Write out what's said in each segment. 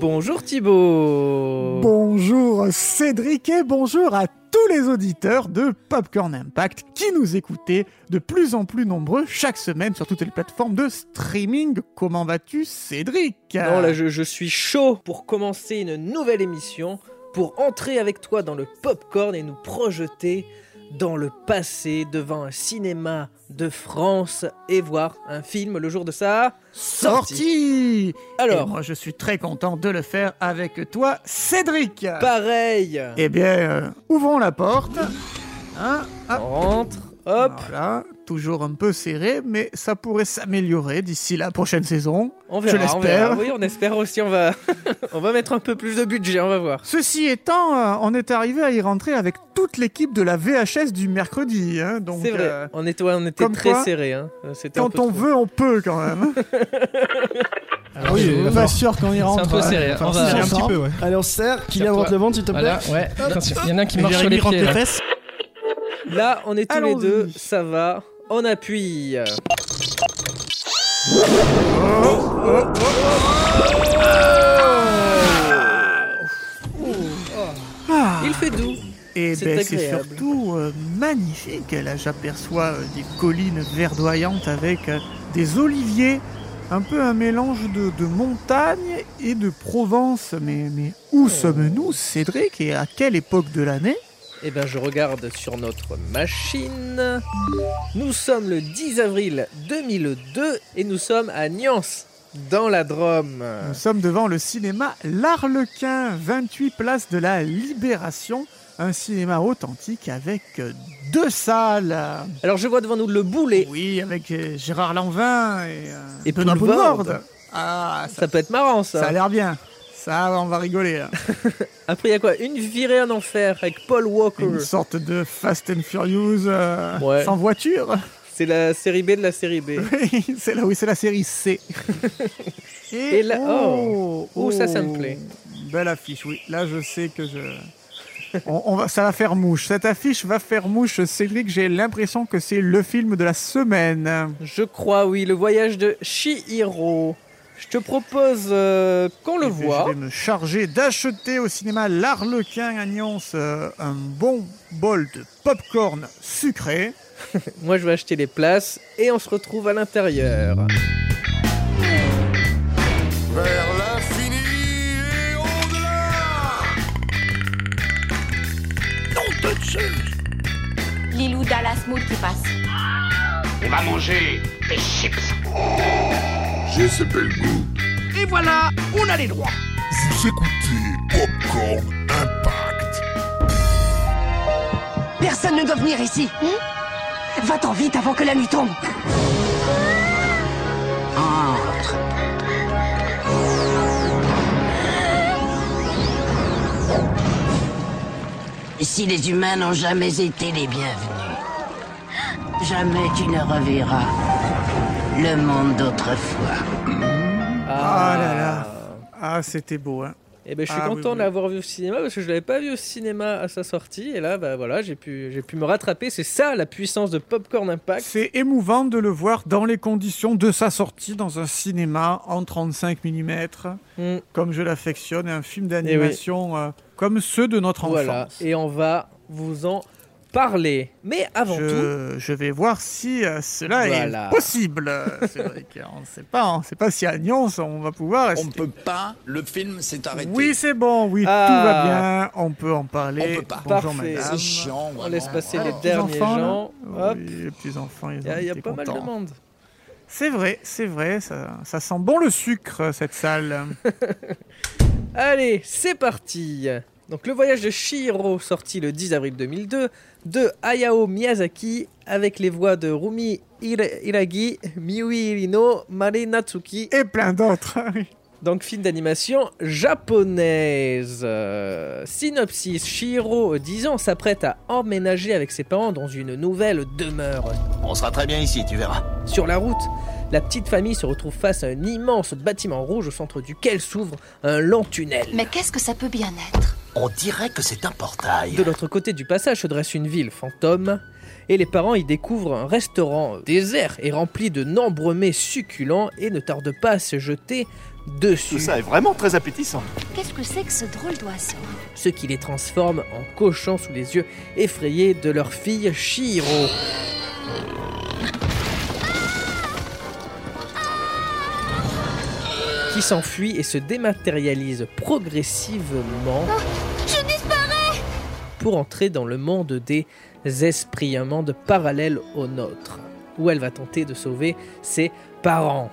Bonjour Thibaut Bonjour Cédric et bonjour à tous les auditeurs de Popcorn Impact qui nous écoutaient de plus en plus nombreux chaque semaine sur toutes les plateformes de streaming. Comment vas-tu Cédric? Non là je, je suis chaud pour commencer une nouvelle émission, pour entrer avec toi dans le popcorn et nous projeter dans le passé devant un cinéma de France et voir un film le jour de sa sortie. Sorti Alors, Et moi je suis très content de le faire avec toi Cédric pareil Eh bien, euh, ouvrons la porte. Hein On Hop. rentre, hop, Voilà, toujours un peu serré, mais ça pourrait s'améliorer d'ici la prochaine saison. on verra, l'espère. Oui, on espère aussi, on va, on va mettre un peu plus de budget, on va voir. Ceci étant, euh, on est arrivé à y rentrer avec toute l'équipe de la VHS du mercredi. hein, donc, C'est vrai, euh, on était, ouais, on était très quoi, serré. Hein. C'était un quand on trop. veut, on peut quand même. Alors, oui, je- pas sûr qu'on y C'est rentre. un peu serré. Enfin, On va- un petit peu, ouais. Allez, on se serre. Serre-toi. rentre le ventre, s'il te plaît. Voilà, ouais. Attention, il y en a un qui marche sur les pieds. là. fesses. Là, on est tous les deux, ça va. On appuie. Il fait doux. Et C'est ben, c'est agréable. surtout euh, magnifique. Là, j'aperçois euh, des collines verdoyantes avec euh, des oliviers. Un peu un mélange de, de montagne et de Provence. Mais, mais où sommes-nous, Cédric? Et à quelle époque de l'année? Eh ben, je regarde sur notre machine. Nous sommes le 10 avril 2002 et nous sommes à Nyons, dans la Drôme. Nous sommes devant le cinéma L'Arlequin, 28 place de la Libération. Un cinéma authentique avec deux salles. Alors, je vois devant nous le boulet. Oui, avec euh, Gérard Lanvin et, euh, Et Benoît Poulvorde. Ah, ça, Ça peut être marrant, ça a ça. l'air bien. Ça, on va rigoler. là. Après, il y a quoi? Une virée en enfer avec Paul Walker. Une sorte de Fast and Furious euh, Ouais. sans voiture. C'est la série B de la série B. Oui, c'est oui, la série C. Et là- oh. Oh, ça, ça me plaît. Belle affiche, oui. Là, je sais que je. On, on va, ça va faire mouche. Cette affiche va faire mouche, Cédric. J'ai l'impression que c'est le film de la semaine. Je crois, oui, le voyage de Shihiro. Je te propose euh, qu'on le voit. Je vais me charger d'acheter au cinéma L'Arlequin à Nyons euh, un bon bol de popcorn sucré. Moi, je vais acheter les places et on se retrouve à l'intérieur. Vers l'infini et au-delà Lilou Dallas Mood qui passe. On va manger des chips. J'ai ce bel goût. Et voilà, on a les droits. Vous écoutez Popcorn Impact. Personne ne doit venir ici. Va-t'en vite avant que la nuit tombe. Entre. Ici, les humains n'ont jamais été les bienvenus. Jamais tu ne reverras le monde d'autrefois. Ah là là. Ah, c'était beau, hein. Et ben, je suis Ah, content oui. de l'avoir vu au cinéma parce que je l'avais pas vu au cinéma à sa sortie. Et là, bah voilà, j'ai pu, j'ai pu me rattraper. C'est ça la puissance de Popcorn Impact. C'est émouvant de le voir dans les conditions de sa sortie dans un cinéma en 35 mm, Mm. comme je l'affectionne, et un film d'animation euh, comme ceux de notre enfance. Voilà. Et on va vous en parler. Mais avant tout, je, je vais voir si euh, cela Voilà. est possible. euh, C'est vrai qu'on ne sait pas, on ne sait pas si à Nyons on va pouvoir rester. On ne peut pas, le film s'est arrêté. Oui, c'est bon, oui, Ah. tout va bien, on peut en parler. On peut pas. Bonjour Parfait. madame. C'est chiant, on laisse passer Ah, les derniers enfants, gens. Hop. Oui, les petits enfants, ils Il y a, y a été pas mal de monde. C'est vrai, c'est vrai, ça, ça sent bon le sucre, cette salle. Allez, c'est parti Donc le voyage de Shihiro, sorti le 10 avril 2002, de Hayao Miyazaki, avec les voix de Rumi Hira- Hiragi, Miui Irino, Mari Natsuki, Et plein d'autres. donc film d'animation japonaise. Euh, synopsis, Shihiro, 10 ans, s'apprête à emménager avec ses parents dans une nouvelle demeure. On sera très bien ici, tu verras. Sur la route, la petite famille se retrouve face à un immense bâtiment rouge au centre duquel s'ouvre un long tunnel. Mais qu'est-ce que ça peut bien être? On dirait que c'est un portail. De l'autre côté du passage se dresse une ville fantôme, et les parents y découvrent un restaurant désert et rempli de nombreux mets succulents et ne tardent pas à se jeter dessus. Tout ça est vraiment très appétissant. Qu'est-ce que c'est que ce drôle d'oiseau? Ce qui les transforme en cochons sous les yeux effrayés de leur fille Shiro. Qui s'enfuit et se dématérialise progressivement Je disparais. pour entrer dans le monde des esprits, un monde parallèle au nôtre, où elle va tenter de sauver ses parents.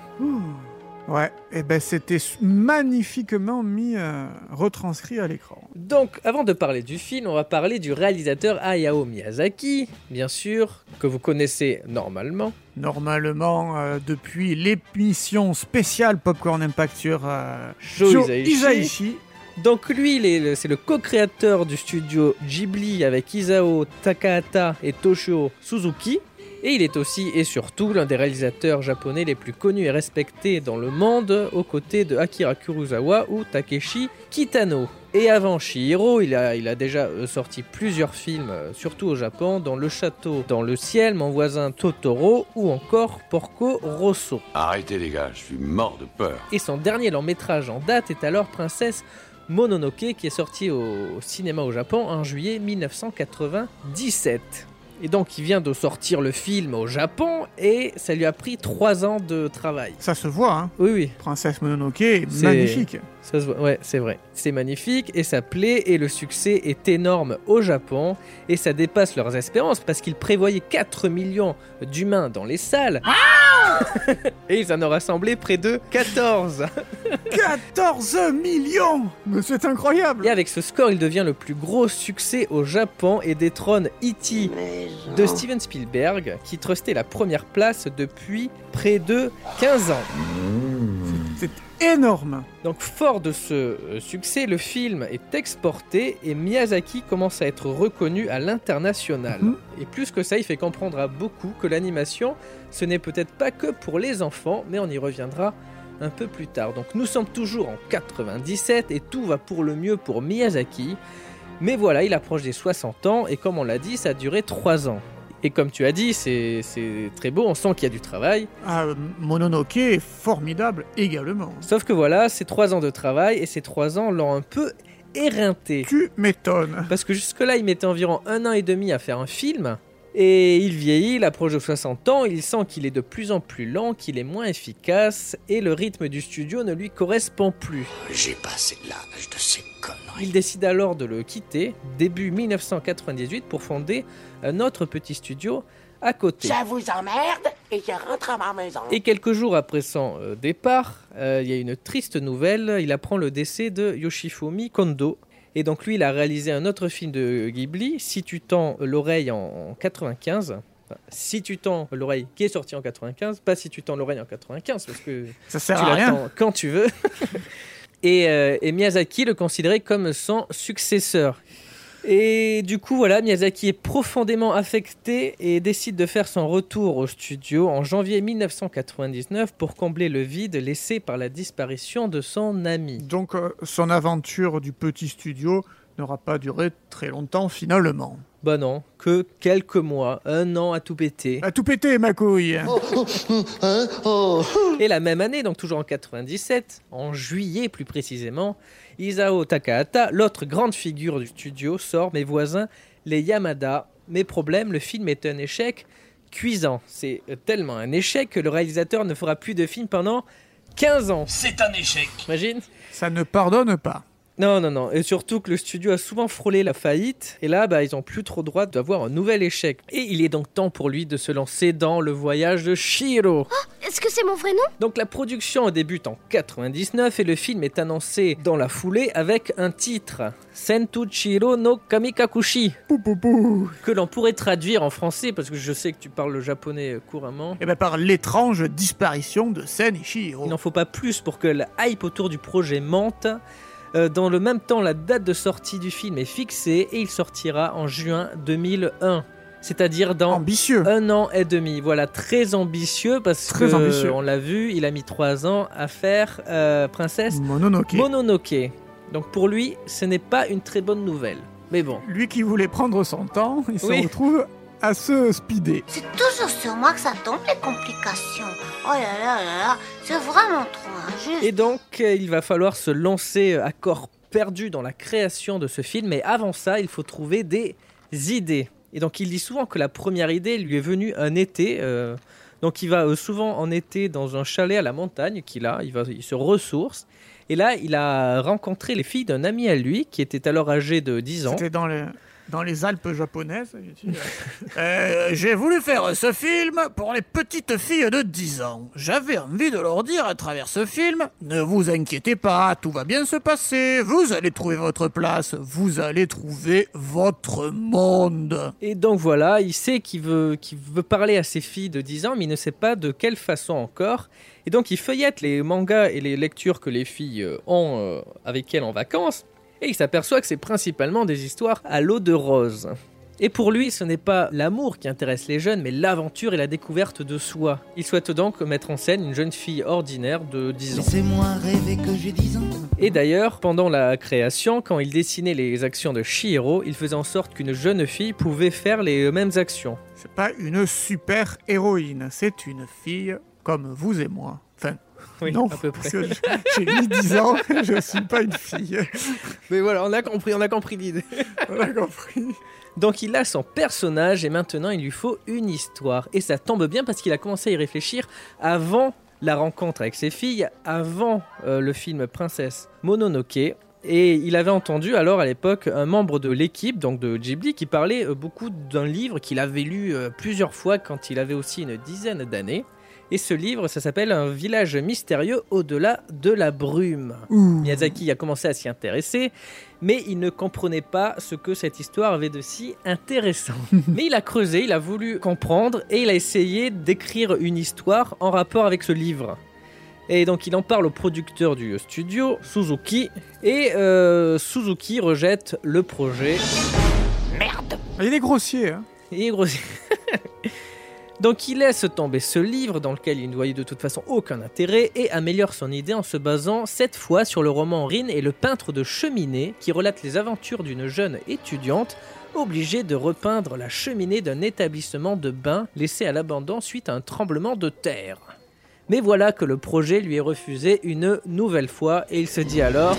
Ouais, et ben c'était magnifiquement mis, euh, retranscrit à l'écran. Donc, avant de parler du film, on va parler du réalisateur Hayao Miyazaki, bien sûr, que vous connaissez normalement. Normalement, euh, depuis l'émission spéciale Popcorn Impact sur euh, Isaichi. Isaichi. Donc lui, c'est le co-créateur du studio Ghibli avec Isao Takahata et Toshio Suzuki. Et il est aussi et surtout l'un des réalisateurs japonais les plus connus et respectés dans le monde, aux côtés de Akira Kurosawa ou Takeshi Kitano. Et avant Shihiro, il a, il a déjà euh, sorti plusieurs films, euh, surtout au Japon, dans Le Château, dans Le Ciel, Mon voisin Totoro ou encore Porco Rosso. Arrêtez les gars, je suis mort de peur. Et son dernier long métrage en date est alors Princesse Mononoke qui est sorti au cinéma au Japon en juillet 1997. Et donc il vient de sortir le film au Japon et ça lui a pris trois ans de travail. Ça se voit, hein. Oui, oui, Princesse Mononoke est magnifique. Ça se voit. Ouais, c'est vrai. C'est magnifique et ça plaît et le succès est énorme au Japon et ça dépasse leurs espérances parce qu'ils prévoyaient 4 millions d'humains dans les salles. et ils en ont rassemblé près de 14. 14 millions Mais c'est incroyable Et avec ce score, il devient le plus gros succès au Japon et détrône E.T. de Steven Spielberg, qui trustait la première place depuis près de 15 ans. C'est énorme Donc fort de ce euh, succès, le film est exporté et Miyazaki commence à être reconnu à l'international. Mhm. Et plus que ça, il fait comprendre à beaucoup que l'animation, ce n'est peut-être pas que pour les enfants, mais on y reviendra un peu plus tard. Donc nous sommes toujours en 97 et tout va pour le mieux pour Miyazaki. Mais voilà, il approche des 60 ans et comme on l'a dit, ça a duré 3 ans. Et comme tu as dit, c'est très beau, on sent qu'il y a du travail. ah, Mononoke est formidable également. Sauf que voilà, c'est 3 ans de travail et ces 3 ans l'ont un peu éreinté. Tu m'étonnes. Parce que jusque-là, il mettait environ un an et demi à faire un film. Et il vieillit, il approche de 60 ans, il sent qu'il est de plus en plus lent, qu'il est moins efficace, et le rythme du studio ne lui correspond plus. J'ai passé l'âge de ces conneries. Il décide alors de le quitter, début 1998, pour fonder un autre petit studio à côté. Ça vous emmerde et je rentre à ma maison. Et quelques jours après son euh, départ, euh, il y a une triste nouvelle. Il apprend le décès de Yoshifumi Kondo. Et donc lui, il a réalisé un autre film de Ghibli, Si tu tends l'oreille en 95. Enfin, si tu tends l'oreille qui est sorti en 95, pas si tu tends l'oreille en 95, parce que Ça sert tu à rien. l'attends quand tu veux. et, euh, et Miyazaki le considérait comme son successeur. Et du coup, voilà, Miyazaki est profondément affecté et décide de faire son retour au studio en janvier 1999 pour combler le vide laissé par la disparition de son ami. Donc euh, son aventure du petit studio n'aura pas duré très longtemps finalement. Bah non, que quelques mois, un an à tout péter. A tout pété ma couille Et la même année, donc toujours en 97, en juillet plus précisément, Isao Takahata, l'autre grande figure du studio, sort Mes voisins, les Yamada. Mais problème, le film est un échec cuisant. C'est tellement un échec que le réalisateur ne fera plus de film pendant 15 ans. C'est un échec. Imagine Ça ne pardonne pas. Non, non, non. Et surtout que le studio a souvent frôlé la faillite. Et là, bah, ils ont plus trop droit d'avoir un nouvel échec. Et il est donc temps pour lui de se lancer dans le voyage de Shiro. Est-ce que c'est mon vrai nom? Donc la production débute en 99 et le film est annoncé dans la foulée avec un titre Sentuchiro no Kamikakushi Pou pou pou. que l'on pourrait traduire en français parce que je sais que tu parles le japonais couramment. Et ben par l'étrange disparition de Sen Ishiro. Il n'en faut pas plus pour que la hype autour du projet monte. Euh, dans le même temps, la date de sortie du film est fixée et il sortira en juin 2001. C'est-à-dire dans Ambitieux. un an et demi. Voilà, très ambitieux parce Très que ambitieux. on l'a vu, il a mis trois ans à faire euh, Princesse Mononoke. Mononoke. Donc pour lui, ce n'est pas une très bonne nouvelle. Mais bon, Lui qui voulait prendre son temps, il se retrouve à se speeder. C'est toujours sur moi que ça tombe les complications. Oh là là là là, c'est vraiment trop injuste. Et donc, euh, il va falloir se lancer euh, à corps perdu dans la création de ce film. Mais avant ça, il faut trouver des idées. Et donc, il dit souvent que la première idée lui est venue un été. euh, donc, il va souvent en été dans un chalet à la montagne qu'il a. Il, va, il se ressource. Et là, il a rencontré les filles d'un ami à lui qui était alors âgé de 10 ans. C'était dans, le- dans les Alpes japonaises. euh, J'ai voulu faire ce film pour les petites filles de 10 ans. J'avais envie de leur dire à travers ce film, ne vous inquiétez pas, tout va bien se passer, vous allez trouver votre place, vous allez trouver votre monde. Et donc voilà, il sait qu'il veut, qu'il veut parler à ses filles de 10 ans, mais il ne sait pas de quelle façon encore. Et donc il feuillette les mangas et les lectures que les filles euh, ont euh, avec elles en vacances, et il s'aperçoit que c'est principalement des histoires à l'eau de rose. Et pour lui, ce n'est pas l'amour qui intéresse les jeunes, mais l'aventure et la découverte de soi. Il souhaite donc mettre en scène une jeune fille ordinaire de 10 ans. Laissez-moi rêver que j'ai 10 ans. Et d'ailleurs, pendant la création, quand il dessinait les actions de Shihiro, il faisait en sorte qu'une jeune fille pouvait faire les mêmes actions. C'est pas une super héroïne, c'est une fille comme vous et moi. Enfin, Oui, non, à peu près. parce que j'ai mis 10 ans, je suis pas une fille. Mais voilà, on a compris, on a compris l'idée. On a compris. Donc il a son personnage et maintenant il lui faut une histoire. Et ça tombe bien parce qu'il a commencé à y réfléchir avant la rencontre avec ses filles, avant euh, le film Princesse Mononoke. Et il avait entendu alors à l'époque un membre de l'équipe, donc de Ghibli, qui parlait euh, beaucoup d'un livre qu'il avait lu euh, plusieurs fois quand il avait aussi une dizaine d'années. Et ce livre, ça s'appelle Un village mystérieux au-delà de la brume. Miyazaki a commencé à s'y intéresser, mais il ne comprenait pas ce que cette histoire avait de si intéressant. mais il a creusé, il a voulu comprendre et il a essayé d'écrire une histoire en rapport avec ce livre. Et donc il en parle au producteur du studio, Suzuki, et euh, Suzuki rejette le projet. Merde Il est grossier, hein. Et gros- Donc il laisse tomber ce livre dans lequel il ne voyait de toute façon aucun intérêt et améliore son idée en se basant cette fois sur le roman Rin et le peintre de cheminée qui relate les aventures d'une jeune étudiante obligée de repeindre la cheminée d'un établissement de bain laissé à l'abandon suite à un tremblement de terre. Mais voilà que le projet lui est refusé une nouvelle fois et il se dit alors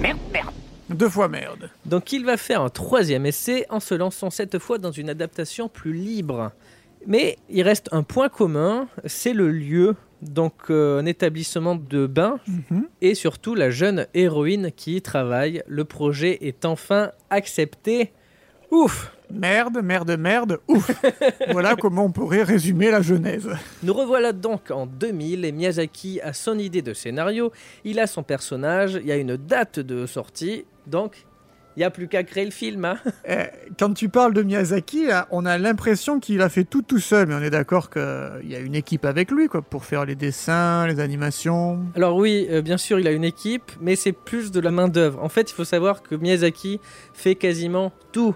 Merde, merde Deux fois merde. donc il va faire un troisième essai en se lançant cette fois dans une adaptation plus libre. Mais il reste un point commun, c'est le lieu, donc euh, un établissement de bain Mhm. et surtout la jeune héroïne qui y travaille. Le projet est enfin accepté. Ouf Merde, merde, merde, ouf. voilà comment on pourrait résumer la Genèse. Nous revoilà donc en 2000 et Miyazaki a son idée de scénario, il a son personnage, il y a une date de sortie, donc il n'y a plus qu'à créer le film. hein. Eh, Quand tu parles de Miyazaki, là, on a l'impression qu'il a fait tout tout seul, mais on est d'accord qu'il y a une équipe avec lui quoi, pour faire les dessins, les animations. Alors oui, euh, bien sûr, il a une équipe, mais c'est plus de la main d'œuvre. En fait, il faut savoir que Miyazaki fait quasiment tout.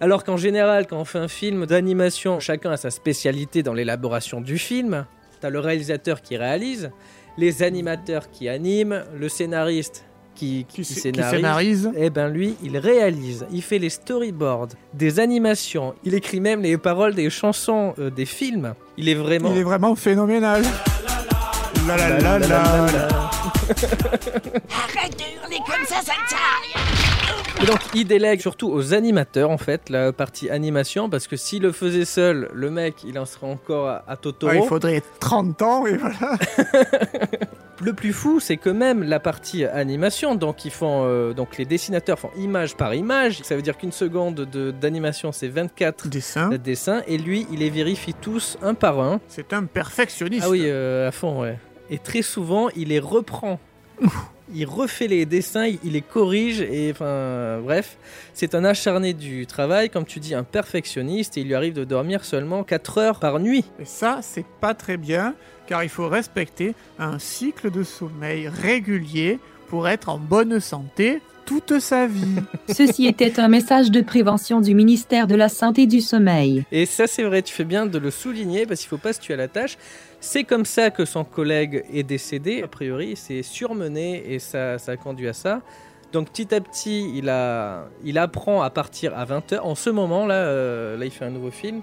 Alors qu'en général, quand on fait un film d'animation, chacun a sa spécialité dans l'élaboration du film. T'as le réalisateur qui réalise, les animateurs qui animent, le scénariste qui, qui, Qui, qui scénarise. Eh ben lui, il réalise, il fait les storyboards, des animations, il écrit même les paroles des chansons euh, des films. Il est vraiment... Il est vraiment phénoménal. La la la la la. Arrête de hurler comme ça, ça ne sert à rien Et donc il délègue surtout aux animateurs en fait la partie animation parce que s'il le faisait seul, le mec il en serait encore à, à Totoro. Ouais, il faudrait 30 ans et voilà. Le plus fou c'est que même la partie animation, donc ils font euh, donc les dessinateurs font image par image, ça veut dire qu'une seconde de- d'animation c'est 24 Dessin. dessins et lui il les vérifie tous un par un. C'est un perfectionniste. Ah oui, euh, à fond, ouais. Et très souvent, il les reprend. il refait les dessins, il les corrige, et enfin, bref. C'est un acharné du travail, comme tu dis, un perfectionniste, et il lui arrive de dormir seulement 4 heures par nuit. Et ça, c'est pas très bien, car il faut respecter un cycle de sommeil régulier pour être en bonne santé toute sa vie. Ceci était un message de prévention du ministère de la Santé et du Sommeil. Et ça, c'est vrai, tu fais bien de le souligner, parce qu'il faut pas se tuer à la tâche. C'est comme ça que son collègue est décédé, a priori, c'est surmené, et ça, a conduit à ça. Donc petit à petit, il apprend à partir à 20h. En ce moment, là, euh, là, il fait un nouveau film.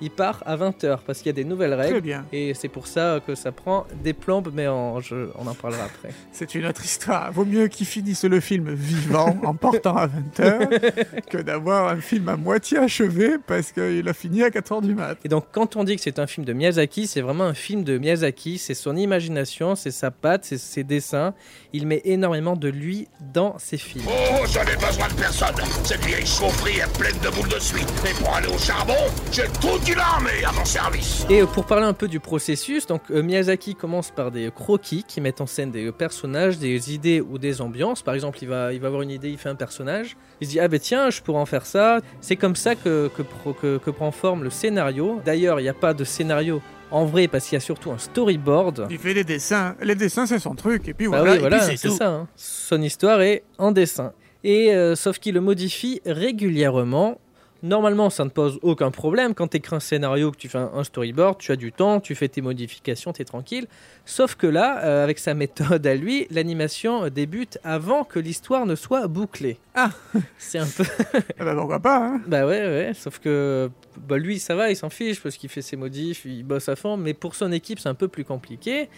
Il part à 20h parce qu'il y a des nouvelles règles. Très bien. Et c'est pour ça que ça prend des plombes, mais en, je- on en parlera après. C'est une autre histoire. Vaut mieux qu'il finisse le film vivant en partant à 20h que d'avoir un film à moitié achevé parce qu'il a fini à 4h du mat. Et donc, quand on dit que c'est un film de Miyazaki, c'est vraiment un film de Miyazaki. C'est son imagination, c'est sa patte, c'est ses dessins. Il met énormément de lui dans ses films. Oh, je n'ai besoin de personne. Cette vieille chaufferie est pleine de boules de suie. Et pour aller au charbon, j'ai toute une armée à mon service. Et euh, pour parler un peu du processus, donc euh, Miyazaki commence par des croquis qui mettent en scène des personnages, des idées ou des ambiances. Par exemple, il va, il va avoir une idée, il fait un personnage. Il se dit ah ben tiens, je pourrais en faire ça. C'est comme ça que, que, pro- que- que prend forme le scénario. D'ailleurs, il n'y a pas de scénario en vrai parce qu'il y a surtout un storyboard. Il fait des dessins. Les dessins, c'est son truc. Et puis Bah voilà, oui, et voilà, c'est ça. hein. Son histoire est en dessin. Et euh, sauf qu'il le modifie régulièrement. Normalement, ça ne pose aucun problème. Quand tu écris un scénario, que tu fais un, storyboard, tu as du temps, tu fais tes modifications, tu es tranquille. Sauf que là, euh, avec sa méthode à lui, l'animation euh, débute avant que l'histoire ne soit bouclée. Ah C'est un peu. Ah bah pourquoi pas, hein Bah ouais, ouais, sauf que bah lui, ça va, il s'en fiche parce qu'il fait ses modifs, il bosse à fond, mais pour son équipe, c'est un peu plus compliqué.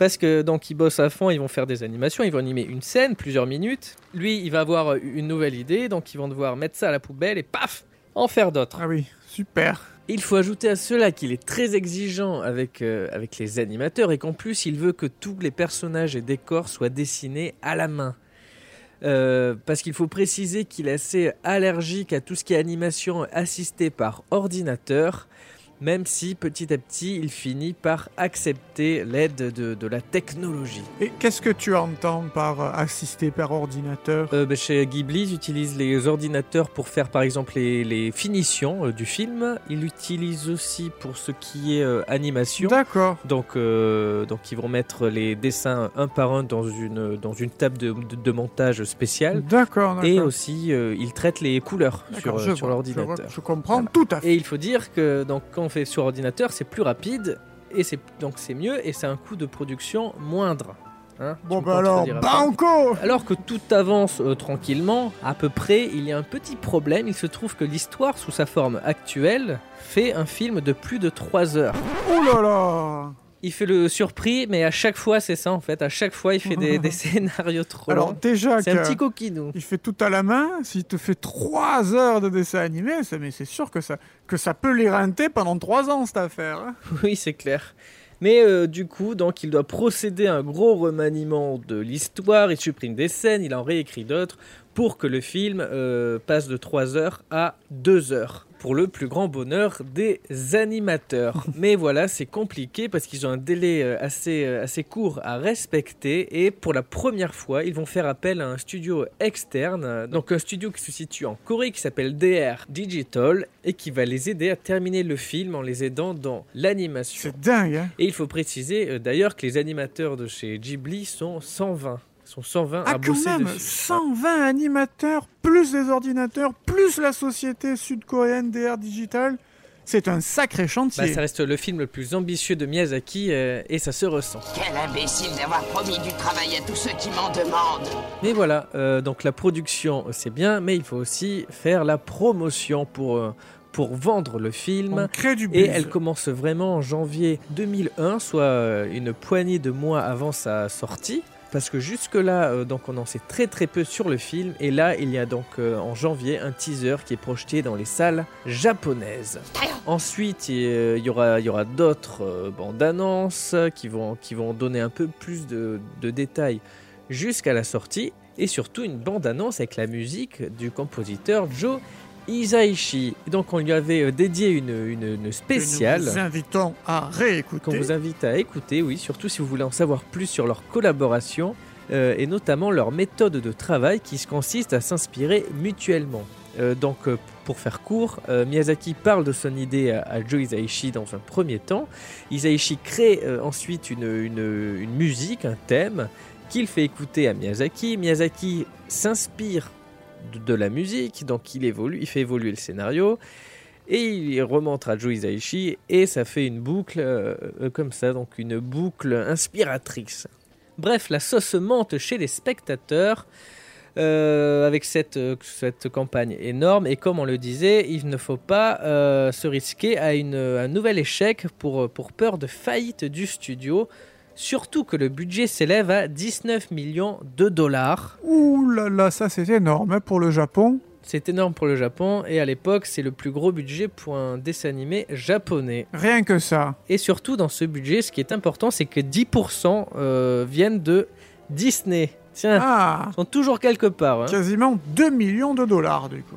Parce que donc ils bossent à fond, ils vont faire des animations, ils vont animer une scène, plusieurs minutes. Lui, il va avoir une nouvelle idée, donc ils vont devoir mettre ça à la poubelle et paf, en faire d'autres. Ah oui, super. Il faut ajouter à cela qu'il est très exigeant avec, euh, avec les animateurs et qu'en plus il veut que tous les personnages et décors soient dessinés à la main. Euh, parce qu'il faut préciser qu'il est assez allergique à tout ce qui est animation assistée par ordinateur, même si petit à petit il finit par accepter l'aide de, de la technologie. Et qu'est-ce que tu entends par euh, assister par ordinateur? Euh, bah, chez Ghibli, ils utilisent les ordinateurs pour faire par exemple les, les finitions euh, du film. Ils l'utilisent aussi pour ce qui est euh, animation. D'accord. Donc, donc ils vont mettre les dessins un par un dans une, dans une table de, de- de montage spéciale. D'accord. Et aussi, ils traitent les couleurs sur, sur je l'ordinateur. Je comprends tout à fait. Et il faut dire que donc, quand fait sur ordinateur, c'est plus rapide et c'est donc c'est mieux et c'est un coût de production moindre. Hein, Bon bah alors, banco Alors que tout avance euh, tranquillement, à peu près, il y a un petit problème. Il se trouve que l'histoire, sous sa forme actuelle, fait un film de plus de 3 heures. Oh là là Il fait le surpris, mais à chaque fois, c'est ça en fait. À chaque fois, il fait des, des scénarios trop Alors longs. déjà C'est un petit coquinou. Il fait tout à la main. S'il te fait 3 heures de dessin animé, mais c'est sûr que ça, que ça peut l'éreinter pendant 3 ans cette affaire. hein. Oui, c'est clair. Mais euh, du coup, donc, il doit procéder à un gros remaniement de l'histoire. Il supprime des scènes, il en réécrit d'autres pour que le film euh, passe de 3 heures à 2 heures. Pour le plus grand bonheur des animateurs. Mais voilà, c'est compliqué parce qu'ils ont un délai euh, assez, euh, assez court à respecter. Et pour la première fois, ils vont faire appel à un studio externe. euh, Donc un studio qui se situe en Corée qui s'appelle DR Digital et qui va les aider à terminer le film en les aidant dans l'animation. C'est dingue, hein Et il faut préciser d'ailleurs que les animateurs de chez Ghibli sont 120. Sont 120 Ah à quand bosser même, dessus. 120 animateurs, plus les ordinateurs, plus la société sud-coréenne DR Digital. C'est un sacré Bah, chantier. ça reste le film le plus ambitieux de Miyazaki euh, et ça se ressent. Quel imbécile d'avoir promis du travail à tous ceux qui m'en demandent. Mais voilà, euh, donc la production c'est bien, mais il faut aussi faire la promotion pour, euh, pour vendre le film. On crée du Et elle commence vraiment en janvier 2001, soit une poignée de mois avant sa sortie. Parce que jusque-là, euh, donc on en sait très très peu sur le film. Et là, il y a donc euh, en janvier un teaser qui est projeté dans les salles japonaises. Ensuite, il y- il y aura, d'autres euh, bandes annonces qui vont, donner un peu plus de, de détails jusqu'à la sortie. Et surtout une bande annonce avec la musique du compositeur Joe Isaichi. Donc on lui avait euh, dédié une, une, une spéciale Que nous vous invitons à réécouter. qu'on vous invite à écouter, oui, surtout si vous voulez en savoir plus sur leur collaboration euh, et notamment leur méthode de travail qui consiste à s'inspirer mutuellement. Euh, donc, euh, pour faire court, Miyazaki parle de son idée à, à Joe Hisaishi dans un premier temps. Hisaishi crée ensuite une- une musique, un thème, qu'il fait écouter à Miyazaki. Miyazaki s'inspire de, la musique, donc il évolue, il fait évoluer le scénario. Et il remonte à Joe et ça fait une boucle euh, euh, comme ça, donc une boucle inspiratrice. Bref, la sauce monte chez les spectateurs. euh, avec cette, campagne énorme. Et comme on le disait, il ne faut pas se risquer à un nouvel échec pour peur de faillite du studio. Surtout que le budget s'élève à 19 millions de dollars. Ouh là là, ça c'est énorme pour le Japon. C'est énorme pour le Japon et à l'époque c'est le plus gros budget pour un dessin animé japonais. Rien que ça. Et surtout dans ce budget, ce qui est important, c'est que 10% euh, viennent de Disney. Tiens, Ah, ils sont toujours quelque part. hein. quasiment 2 millions de dollars du coup.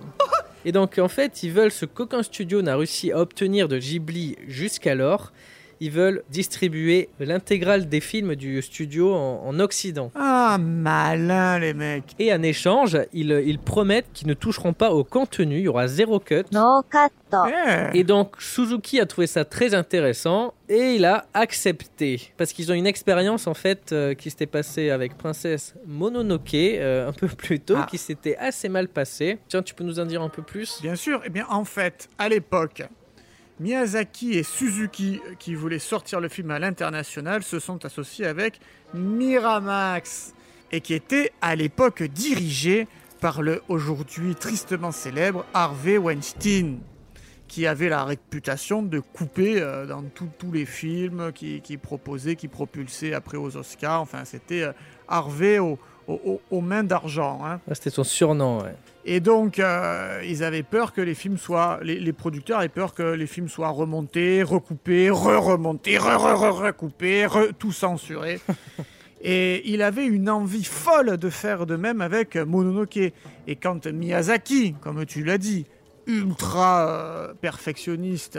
Et donc en fait, ils veulent ce qu'aucun studio n'a réussi à obtenir de Ghibli jusqu'alors ils veulent distribuer l'intégrale des films du studio en, Occident. Ah, malin les mecs Et en échange, ils, promettent qu'ils ne toucheront pas au contenu, il y aura zéro cut. No cut. Eh. Et donc Suzuki a trouvé ça très intéressant et il a accepté. Parce qu'ils ont une expérience en fait euh, qui s'était passée avec Princesse Mononoke euh, un peu plus tôt, ah. qui s'était assez mal passée. Tiens, tu peux nous en dire un peu plus? Bien sûr, et eh bien en fait, à l'époque, Miyazaki et Suzuki, euh, qui voulaient sortir le film à l'international, se sont associés avec Miramax, et qui était à l'époque dirigé par le aujourd'hui tristement célèbre Harvey Weinstein, qui avait la réputation de couper euh, dans tous les films qui, qui proposait, qui propulsait après aux Oscars. Enfin, c'était euh, Harvey au- au- au- aux mains d'argent. hein. Ah, C'était son surnom. ouais. Et donc, euh, ils avaient peur que les films soient. Les, les producteurs avaient peur que les films soient remontés, recoupés, re-remontés, re-re-re-recoupés, re- tout censuré. Et il avait une envie folle de faire de même avec Mononoke. Et quand Miyazaki, comme tu l'as dit, ultra euh, perfectionniste,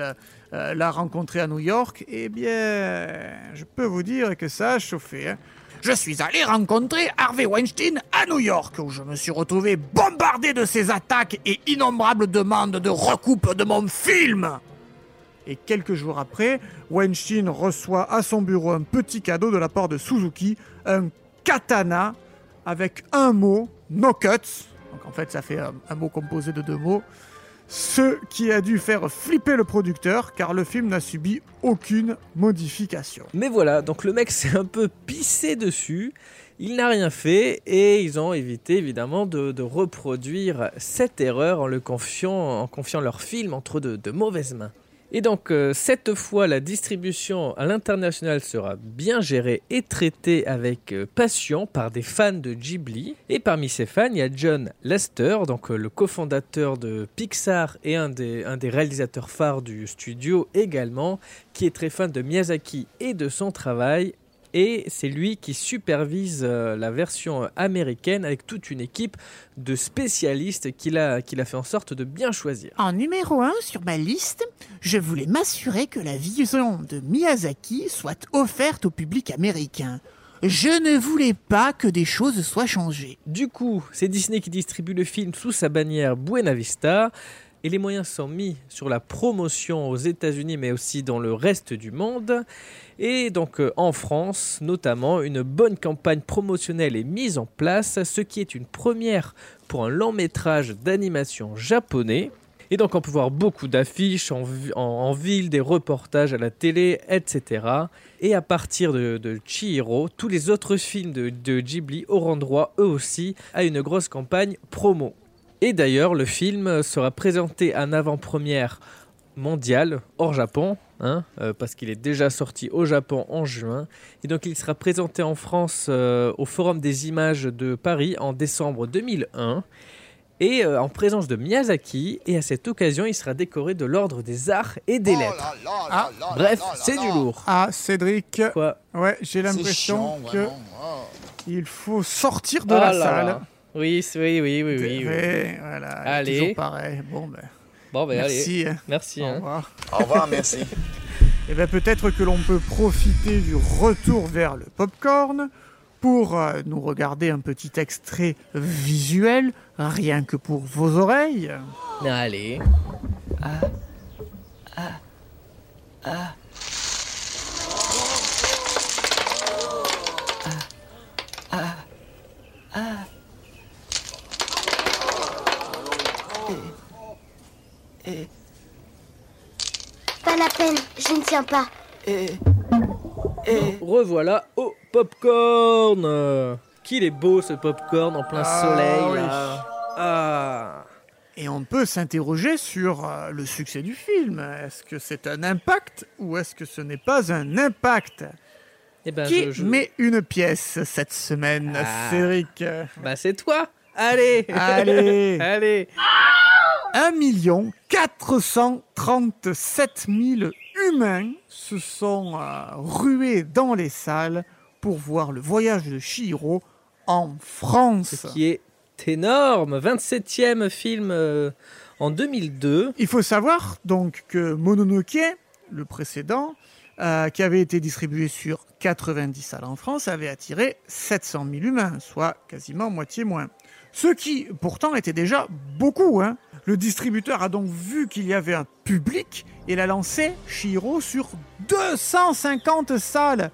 euh, l'a rencontré à New York, eh bien, je peux vous dire que ça a chauffé. hein. Je suis allé rencontrer Harvey Weinstein à New York, où je me suis retrouvé bombardé de ses attaques et innombrables demandes de recoupe de mon film. Et quelques jours après, Weinstein reçoit à son bureau un petit cadeau de la part de Suzuki, un katana avec un mot, no cuts. Donc en fait, ça fait un, un mot composé de deux mots. Ce qui a dû faire flipper le producteur, car le film n'a subi aucune modification. Mais voilà, donc le mec s'est un peu pissé dessus. Il n'a rien fait et ils ont évité évidemment de, reproduire cette erreur en le confiant, leur film entre de mauvaises mains. Et donc euh, cette fois, la distribution à l'international sera bien gérée et traitée avec euh, passion par des fans de Ghibli. Et parmi ces fans, il y a John Lester, donc euh, le cofondateur de Pixar et un un des réalisateurs phares du studio également, qui est très fan de Miyazaki et de son travail. Et c'est lui qui supervise euh, la version américaine avec toute une équipe de spécialistes qu'il a, qu'il a fait en sorte de bien choisir. En numéro 1 sur ma liste, je voulais m'assurer que la vision de Miyazaki soit offerte au public américain. Je ne voulais pas que des choses soient changées. Du coup, c'est Disney qui distribue le film sous sa bannière Buena Vista. Et les moyens sont mis sur la promotion aux États-Unis, mais aussi dans le reste du monde. Et donc euh, en France, notamment, une bonne campagne promotionnelle est mise en place, ce qui est une première pour un long métrage d'animation japonais. Et donc on peut voir beaucoup d'affiches en, vi- en- en ville, des reportages à la télé, etc. Et à partir de, Chihiro, tous les autres films de Ghibli auront droit eux aussi à une grosse campagne promo. Et d'ailleurs, le film sera présenté en avant-première mondiale hors Japon, hein, euh, parce qu'il est déjà sorti au Japon en juin. Et donc il sera présenté en France euh, au Forum des images de Paris en décembre 2001 et euh, en présence de Miyazaki. Et à cette occasion, il sera décoré de l'ordre des arts et des lettres. Ah, Bref, c'est du lourd. Ah, Cédric. Quoi? Ouais, j'ai l'impression que il faut sortir de la Ah là salle. Oui, oui, oui, oui, oui. voilà, Allez. toujours pareil. Bon, ben, Bon, ben merci. allez. hein. Merci. Au hein. revoir. Au revoir, merci. Et bien peut-être que l'on peut profiter du retour vers le popcorn pour euh, nous regarder un petit extrait visuel, rien que pour vos oreilles. Allez. Pas la peine, je ne tiens pas. Revoilà au popcorn. Qu'il est beau ce popcorn en plein Ah, soleil oui. là. Ah. Et on peut s'interroger sur euh, le succès du film. Est-ce que c'est un impact ou est-ce que ce n'est pas un impact? Eh ben, Qui je- je- met une pièce cette semaine, Ah. Cédric Bah c'est toi. Allez. Allez. Allez. 1 437 000 humains se sont euh, rués dans les salles pour voir le voyage de Chihiro en France. Ce qui est énorme. 27e film euh, en 2002. Il faut savoir donc que Mononoke, le précédent, euh, qui avait été distribué sur 90 salles en France, avait attiré 700 000 humains, soit quasiment moitié moins. Ce qui, pourtant, était déjà beaucoup. Hein. Le distributeur a donc vu qu'il y avait un public et l'a lancé, Shiro, sur 250 salles.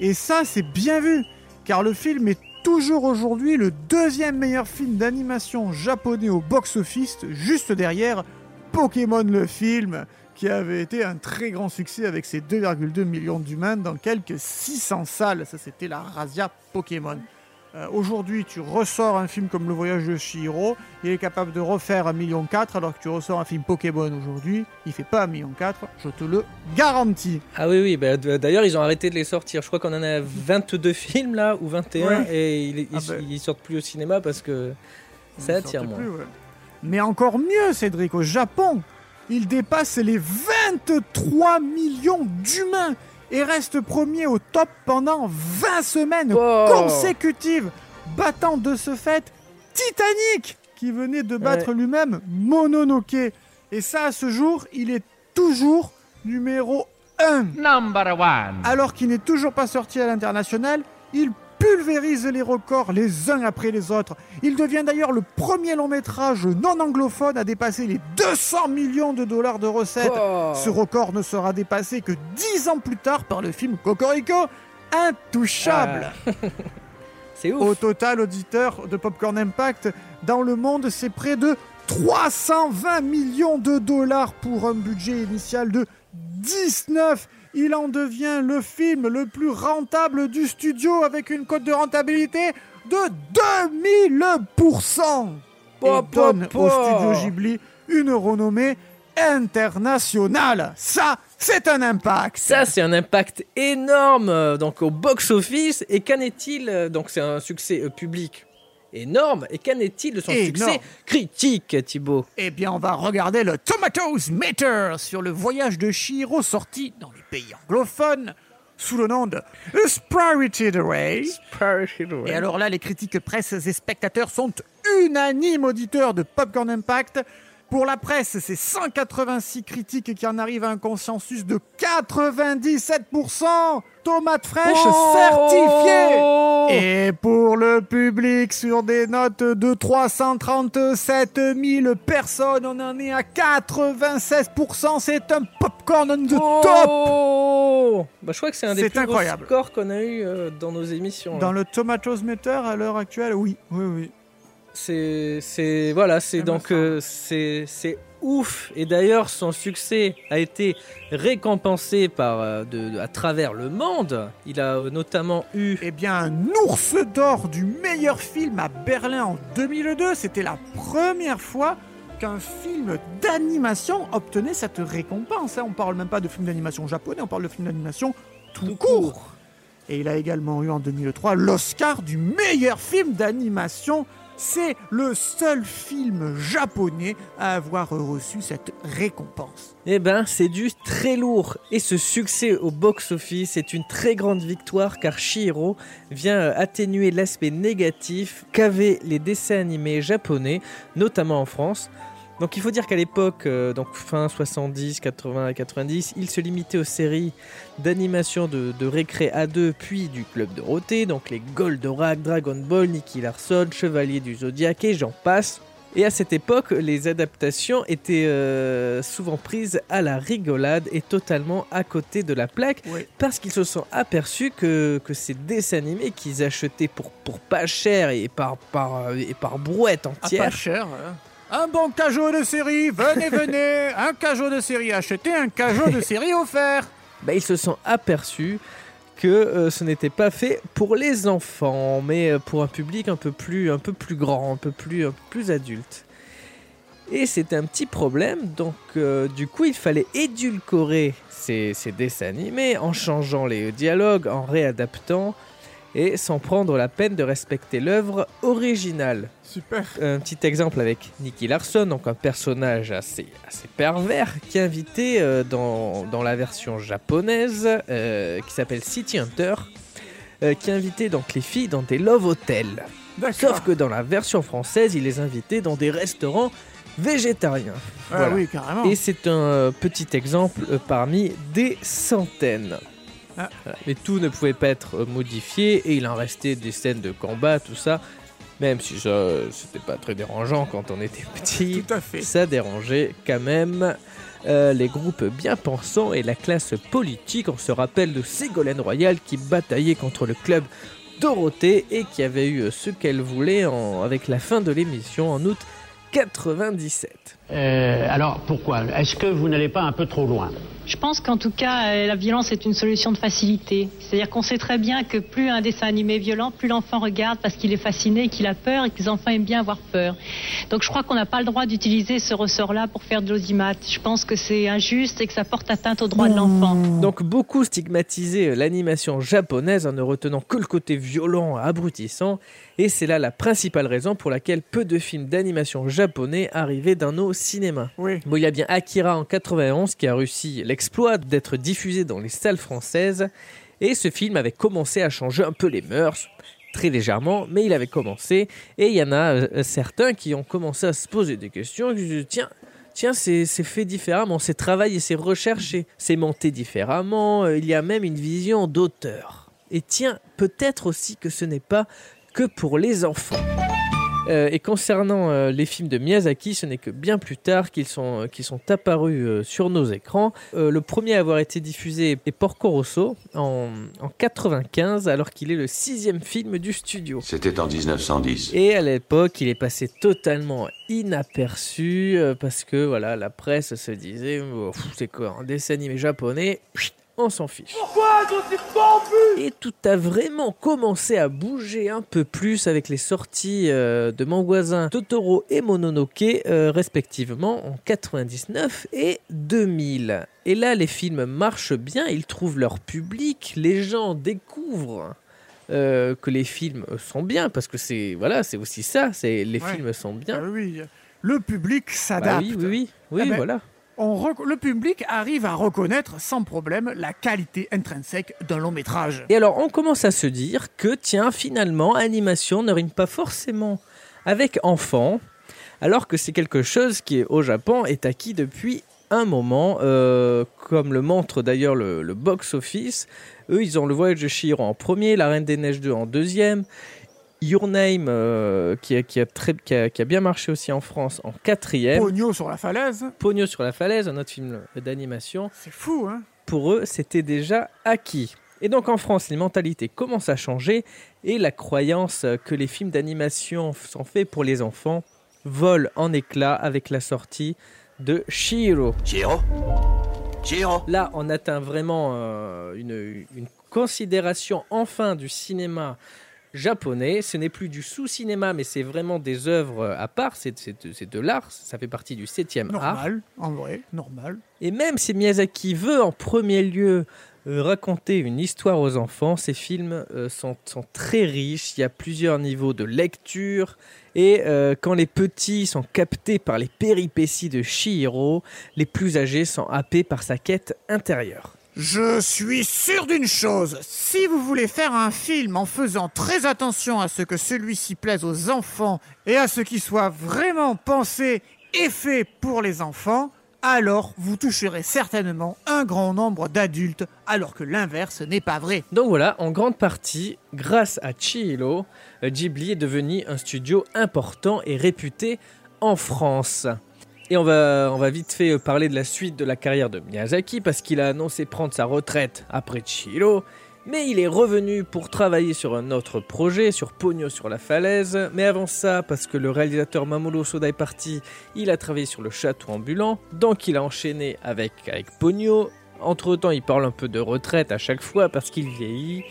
Et ça, c'est bien vu, car le film est toujours aujourd'hui le deuxième meilleur film d'animation japonais au box-office, juste derrière Pokémon le film, qui avait été un très grand succès avec ses 2,2 millions d'humains dans quelques 600 salles. Ça, c'était la razzia Pokémon. Euh, Aujourd'hui, tu ressors un film comme Le Voyage de Chihiro, il est capable de refaire 1,4 million, alors que tu ressors un film Pokémon aujourd'hui, il fait pas 1,4 million, je te le garantis. Ah oui, oui, bah, d'ailleurs, ils ont arrêté de les sortir. Je crois qu'on en a 22 films là, ou 21, Ouais. et ils, ils, Ah bah. ils sortent plus au cinéma parce que ça attire moins. plus, ouais. Mais encore mieux, Cédric, au Japon, il dépasse les 23 millions d'humains et reste premier au top pendant 20 semaines Wow. consécutives, battant de ce fait Titanic, qui venait de battre Ouais. lui-même Mononoke. Et ça, à ce jour, il est toujours numéro 1. Number one. Alors qu'il n'est toujours pas sorti à l'international, il pulvérise les records les uns après les autres. Il devient d'ailleurs le premier long métrage non anglophone à dépasser les 200 millions de dollars de recettes. Oh. Ce record ne sera dépassé que 10 ans plus tard par le film Cocorico, Intouchable. C'est ouf. Au total, auditeur de Popcorn Impact, dans le monde, c'est près de 320 millions de dollars pour un budget initial de 19. Il en devient le film le plus rentable du studio avec une cote de rentabilité de 2000%. Et donne au studio Ghibli une renommée internationale. Ça, c'est un impact. Ça, c'est un impact énorme euh, donc au box-office. Et qu'en est-il euh, Donc, c'est un succès euh, public? Énorme. Et qu'en est-il de son Énorme. succès critique, Thibaut? Eh bien, on va regarder le Tomatoes Meter sur le voyage de Shiro sorti dans les pays anglophones sous le nom de A Spirited Away. Et alors là, les critiques presse et spectateurs sont unanimes auditeurs de Popcorn Impact. Pour la presse, c'est 186 critiques qui en arrivent à un consensus de 97%. Tomates fraîches Oh certifiées. Et pour le public, sur des notes de 337 000 personnes, on en est à 96%. C'est un popcorn on the top. Oh bah, Je crois que c'est un des plus gros scores qu'on a eu euh, dans nos émissions. là. Dans le Tomatoes Meter à l'heure actuelle, oui, oui, oui. C'est, voilà, c'est donc, euh, c'est, ouf. Et d'ailleurs, son succès a été récompensé par, euh, de, à travers le monde. Il a euh, notamment eu. Eh bien, un ours d'or du meilleur film à Berlin en 2002. C'était la première fois qu'un film d'animation obtenait cette récompense. hein. On parle même pas de film d'animation japonais, on parle de film d'animation tout, court. Et il a également eu en 2003 l'Oscar du meilleur film d'animation. C'est le seul film japonais à avoir reçu cette récompense. Eh ben, c'est du très lourd. Et ce succès au box-office est une très grande victoire car Shihiro vient euh, atténuer l'aspect négatif qu'avaient les dessins animés japonais, notamment en France. Donc il faut dire qu'à l'époque, euh, donc fin 70, 80 et 90, il se limitait aux séries d'animation de, de récré A2 puis du Club Dorothée, donc les Goldorak, Dragon Ball, Nicky Larson, Chevalier du Zodiac et j'en passe. Et à cette époque, les adaptations étaient euh, souvent prises à la rigolade et totalement à côté de la plaque parce qu'ils se sont aperçus que, que ces dessins animés qu'ils achetaient pour, pour pas cher et par, par, et par brouette Ah, entière. pas cher. hein. Un bon cajot de série, venez, venez. un cajot de série acheté, un cajot de série offert. bah, ils se sont aperçus que euh, ce n'était pas fait pour les enfants, mais euh, pour un public un peu plus, un peu plus grand, un peu plus, un peu plus adulte. Et c'était un petit problème, donc euh, du coup il fallait édulcorer ces, ces dessins animés en changeant les dialogues, en réadaptant et sans prendre la peine de respecter l'œuvre originale. Super. Un petit exemple avec Nicky Larson, donc un personnage assez, assez pervers, qui est invité euh, dans, dans la version japonaise, euh, qui s'appelle City Hunter, euh, qui est invité donc les filles dans des love hotels. Sauf que dans la version française, il les invitait dans des restaurants végétariens. Ah Voilà. oui, carrément. Et c'est un petit exemple parmi des centaines. Ah. Mais tout ne pouvait pas être modifié et il en restait des scènes de combat, tout ça. Même si ça, c'était pas très dérangeant quand on était petit. Tout à fait. Ça dérangeait quand même euh, les groupes bien pensants et la classe politique. On se rappelle de Ségolène Royal qui bataillait contre le club Dorothée et qui avait eu ce qu'elle voulait en- avec la fin de l'émission en août 97. Euh, alors pourquoi? Est-ce que vous n'allez pas un peu trop loin? Je pense qu'en tout cas, euh, la violence est une solution de facilité. C'est-à-dire qu'on sait très bien que plus un dessin animé est violent, plus l'enfant regarde parce qu'il est fasciné, qu'il a peur et que les enfants aiment bien avoir peur. Donc je crois qu'on n'a pas le droit d'utiliser ce ressort-là pour faire de l'audimat. Je pense que c'est injuste et que ça porte atteinte aux droits de l'enfant. Donc beaucoup stigmatisaient euh, l'animation japonaise en ne retenant que le côté violent, abrutissant, et c'est là la principale raison pour laquelle peu de films d'animation japonais arrivaient dans nos cinémas. Oui. Bon, il y a bien Akira en 91 qui a réussi l'exploit d'être diffusé dans les salles françaises, et ce film avait commencé à changer un peu les mœurs, très légèrement, mais il avait commencé, et il y en a euh, certains qui ont commencé à se poser des questions, disent, tiens, Tiens, c'est c'est fait différemment, c'est travaillé, c'est recherché, c'est monté différemment, euh, il y a même une vision d'auteur. Et tiens, peut-être aussi que ce n'est pas que pour les enfants. Euh, et concernant euh, les films de Miyazaki, ce n'est que bien plus tard qu'ils sont, euh, qu'ils sont apparus euh, sur nos écrans. Le premier à avoir été diffusé est Porco Rosso en, en 95, alors qu'il est le sixième film du studio. C'était en 1910. Et à l'époque, il est passé totalement inaperçu parce que voilà, la presse se disait Oh, c'est quoi un dessin animé japonais Pfft, on s'en fiche. Et tout a vraiment commencé à bouger un peu plus avec les sorties euh, de mon voisin Totoro et Mononoke euh, respectivement en 99 et 2000. Et là, les films marchent bien, ils trouvent leur public, les gens découvrent euh, que les films sont bien parce que c'est voilà, c'est aussi ça, c'est les Ouais. films sont bien. Ah oui, le public Bah s'adapte. oui, oui, oui, oui, Eh ben, voilà. Le public arrive à reconnaître sans problème la qualité intrinsèque d'un long métrage. Et alors, on commence à se dire que, tiens, finalement, animation ne rime pas forcément avec enfant, alors que c'est quelque chose qui, au Japon, est acquis depuis un moment, euh, comme le montre d'ailleurs le, box-office. Eux, ils ont le voyage de Chihiro en premier, La Reine des Neiges 2 en deuxième, Your Name, euh, qui, a, qui, a très, qui, a, qui a bien marché aussi en France, en quatrième. Pogno sur la falaise. Pogno sur la falaise, un autre film d'animation. C'est fou, hein Pour eux, c'était déjà acquis. Et donc en France, les mentalités commencent à changer et la croyance que les films d'animation sont faits pour les enfants vole en éclats avec la sortie de Shiro. Chihiro? Chihiro? Là, on atteint vraiment euh, une, une considération enfin du cinéma japonais. Ce n'est plus du sous-cinéma, mais c'est vraiment des œuvres à part. C'est de, l'art. Ça fait partie du 7e art. Normal, en vrai, normal. Et même si Miyazaki veut en premier lieu euh, raconter une histoire aux enfants, ces films euh, sont, sont très riches. Il y a plusieurs niveaux de lecture. Et euh, quand les petits sont captés par les péripéties de Shihiro, les plus âgés sont happés par sa quête intérieure. Je suis sûr d'une chose, si vous voulez faire un film en faisant très attention à ce que celui-ci plaise aux enfants et à ce qu'il soit vraiment pensé et fait pour les enfants, alors vous toucherez certainement un grand nombre d'adultes, alors que l'inverse n'est pas vrai. Donc voilà, en grande partie, grâce à Chihiro, euh, Ghibli est devenu un studio important et réputé en France. Et on va, vite fait euh, parler de la suite de la carrière de Miyazaki parce qu'il a annoncé prendre sa retraite après Chihiro. Mais il est revenu pour travailler sur un autre projet, sur Pogno sur la falaise. Mais avant ça, parce que le réalisateur Mamoru Soda est parti, il a travaillé sur le château ambulant. Donc il a enchaîné avec, avec Pogno. Entre-temps, il parle un peu de retraite à chaque fois parce qu'il vieillit.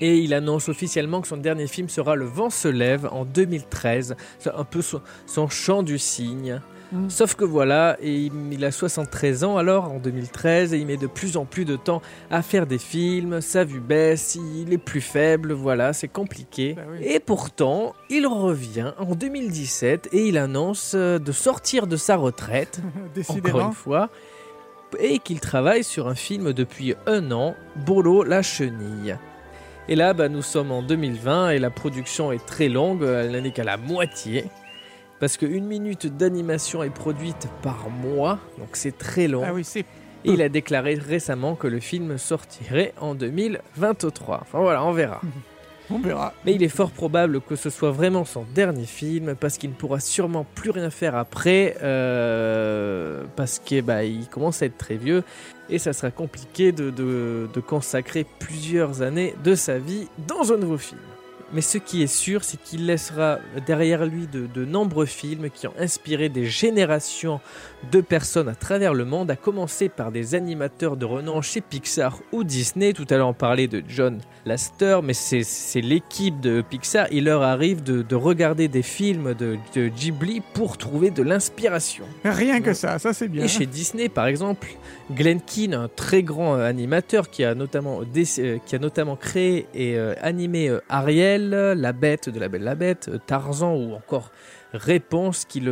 Et il annonce officiellement que son dernier film sera Le vent se lève en 2013. C'est un peu son, son chant du cygne. Mm. Sauf que voilà, et il a 73 ans alors en 2013 et il met de plus en plus de temps à faire des films, sa vue baisse, il est plus faible, voilà, c'est compliqué. Bah oui. Et pourtant, il revient en 2017 et il annonce euh, de sortir de sa retraite, encore une fois, et qu'il travaille sur un film depuis un an, Bolo la chenille. Et là, bah, nous sommes en 2020 et la production est très longue, elle n'est qu'à la moitié. Parce qu'une minute d'animation est produite par mois, donc c'est très long. Ah oui, c'est. Et il a déclaré récemment que le film sortirait en 2023. Enfin voilà, on verra. On verra. Mais il est fort probable que ce soit vraiment son dernier film parce qu'il ne pourra sûrement plus rien faire après euh, parce qu'il bah, il commence à être très vieux et ça sera compliqué de, de- de consacrer plusieurs années de sa vie dans un nouveau film. Mais ce qui est sûr, c'est qu'il laissera derrière lui de, de nombreux films qui ont inspiré des générations de personnes à travers le monde, à commencer par des animateurs de renom chez Pixar ou Disney. Tout à l'heure, on parlait de John Lasseter, mais c'est- c'est l'équipe de Pixar. Il leur arrive de, de regarder des films de, de Ghibli pour trouver de l'inspiration. Rien que ça, ça c'est bien. Et chez Disney, par exemple, Glenn Keane, un très grand euh, animateur qui a notamment, dess- euh, qui a notamment créé et euh, animé Ariel, La Bête de la Belle la Bête, Tarzan ou encore Réponse, qui,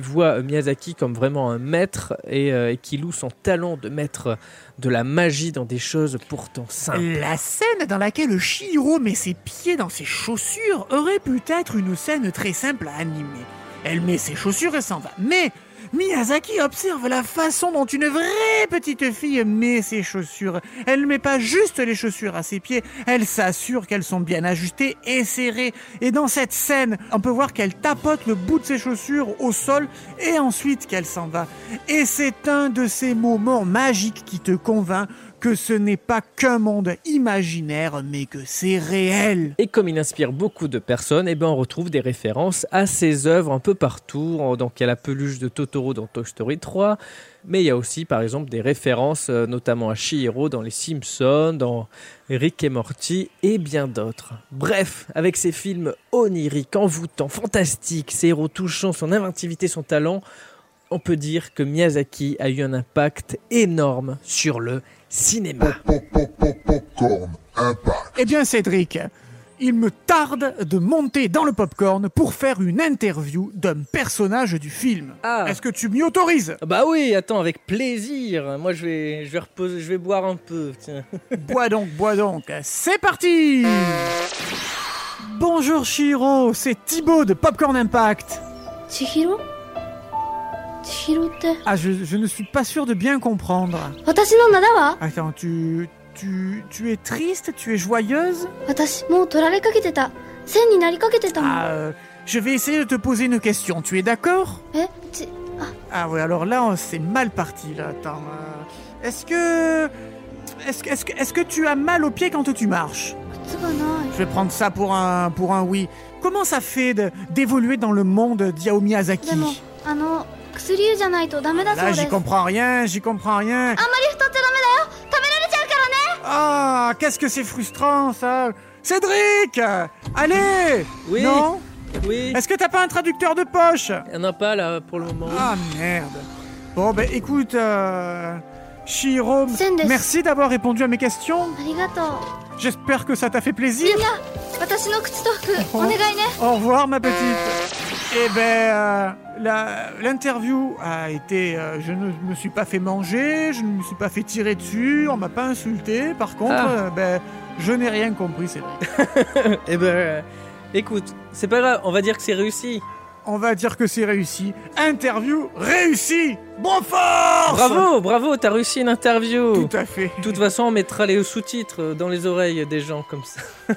voit Miyazaki comme vraiment un maître et, qui loue son talent de mettre de la magie dans des choses pourtant simples. La scène dans laquelle Shihiro met ses pieds dans ses chaussures aurait pu être une scène très simple à animer. Elle met ses chaussures et s'en va. Mais Miyazaki observe la façon dont une vraie petite fille met ses chaussures. Elle ne met pas juste les chaussures à ses pieds, elle s'assure qu'elles sont bien ajustées et serrées. Et dans cette scène, on peut voir qu'elle tapote le bout de ses chaussures au sol et ensuite qu'elle s'en va. Et c'est un de ces moments magiques qui te convainc que ce n'est pas qu'un monde imaginaire, mais que c'est réel. Et comme il inspire beaucoup de personnes, eh ben on retrouve des références à ses œuvres un peu partout. Donc il y a la peluche de Totoro dans Toy Story 3, mais il y a aussi par exemple des références euh, notamment à Chihiro dans Les Simpsons, dans Rick et Morty et bien d'autres. Bref, avec ses films oniriques, envoûtants, fantastiques, ses héros touchants, son inventivité, son talent, on peut dire que Miyazaki a eu un impact énorme sur le cinéma. Eh bien, Cédric, il me tarde de monter dans le popcorn pour faire une interview d'un personnage du film. Ah. Est-ce que tu m'y autorises? Ah bah oui, attends, avec plaisir. Moi, je vais, je vais reposer, je vais boire un peu. Bois donc, bois donc. C'est parti Bonjour Chiro, c'est Thibaut de Popcorn Impact. Chihiro? Ah, je, je, ne suis pas sûr de bien comprendre. Attends, tu, tu, tu es triste, tu es joyeuse? Ah, euh, je vais essayer de te poser une question, tu es d'accord? Ah. ah oui, alors là, c'est mal parti, là. Attends, euh, est-ce que... Est-ce est que, est que tu as mal aux pieds quand tu marches? Je vais prendre ça pour un, pour un oui. Comment ça fait d'évoluer dans le monde d'Yao Miyazaki? 薬湯じゃないとダメだそう Là, です j'y comprends rien, j'y comprends rien. あんまり太ってダメだよ食べられちゃうからね Ah, qu'est-ce que c'est frustrant, ça Cédric Allez Oui Non Oui. Est-ce que t'as pas un traducteur de poche Il n'y en a pas là pour le moment. Ah merde. Bon ben écoute, euh, Shihiro, merci d'avoir répondu à mes questions. J'espère que ça t'a fait plaisir. Oh. Au revoir, ma petite. Eh ben, euh, l'interview a été. Euh, je ne me suis pas fait manger, je ne me suis pas fait tirer dessus, on m'a pas insulté. Par contre, ah. euh, ben, je n'ai rien compris, c'est vrai. eh ben, écoute, c'est pas grave, on va dire que c'est réussi. On va dire que c'est réussi. Interview réussie. Bon force Bravo, bravo, t'as réussi une interview. Tout à fait. De toute façon, on mettra les sous-titres dans les oreilles des gens comme ça.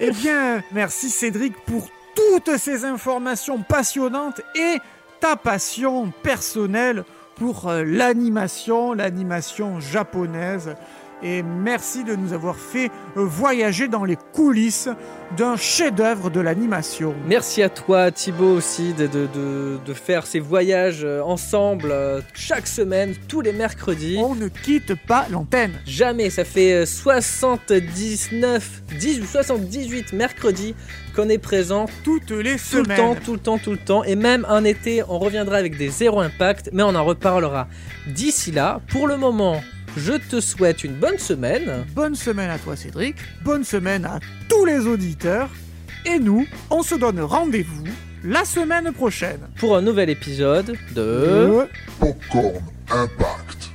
Eh bien, merci Cédric pour toutes ces informations passionnantes et ta passion personnelle pour euh, l'animation, l'animation japonaise. Et merci de nous avoir fait euh, voyager dans les coulisses d'un chef-d'œuvre de l'animation. Merci à toi Thibaut aussi de, de, de, de faire ces voyages euh, ensemble euh, chaque semaine, tous les mercredis. On ne quitte pas l'antenne. Jamais, ça fait euh, 79, 18, 78 mercredis qu'on est présent toutes les tout semaines. le temps, tout le temps, tout le temps. Et même un été, on reviendra avec des zéro impact, mais on en reparlera d'ici là. Pour le moment, je te souhaite une bonne semaine. Bonne semaine à toi Cédric, bonne semaine à tous les auditeurs, et nous, on se donne rendez-vous la semaine prochaine. Pour un nouvel épisode de... Popcorn Impact.